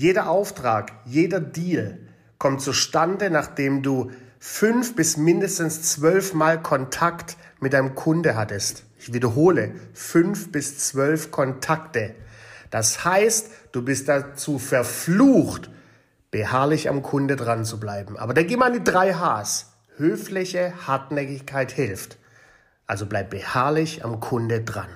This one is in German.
Jeder Auftrag, jeder Deal kommt zustande, nachdem du fünf bis mindestens zwölf Mal Kontakt mit deinem Kunde hattest. Ich wiederhole, fünf bis zwölf Kontakte. Das heißt, du bist dazu verflucht, beharrlich am Kunde dran zu bleiben. Aber denk mal an die drei Hs. Höfliche Hartnäckigkeit hilft. Also bleib beharrlich am Kunde dran.